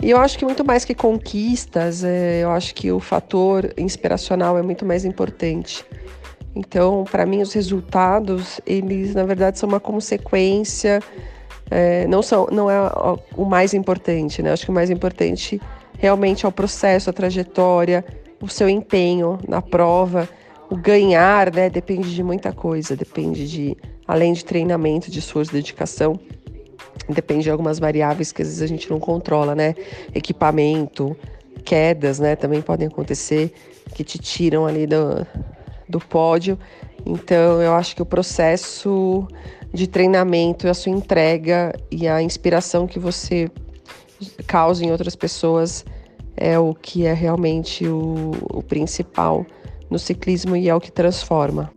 E eu acho que muito mais que conquistas, é, eu acho que o fator inspiracional é muito mais importante. Então, para mim, os resultados, eles na verdade são uma consequência, é, não, são, não é o mais importante, né? Acho que o mais importante realmente é o processo, a trajetória, o seu empenho na prova. O ganhar, né, depende de muita coisa, depende de, além de treinamento, de esforço, dedicação, depende de algumas variáveis que às vezes a gente não controla, né? Equipamento, quedas, né, também podem acontecer que te tiram ali do, do pódio. Então, eu acho que o processo de treinamento, a sua entrega e a inspiração que você causa em outras pessoas é o que é realmente o, o principal no ciclismo e é o que transforma.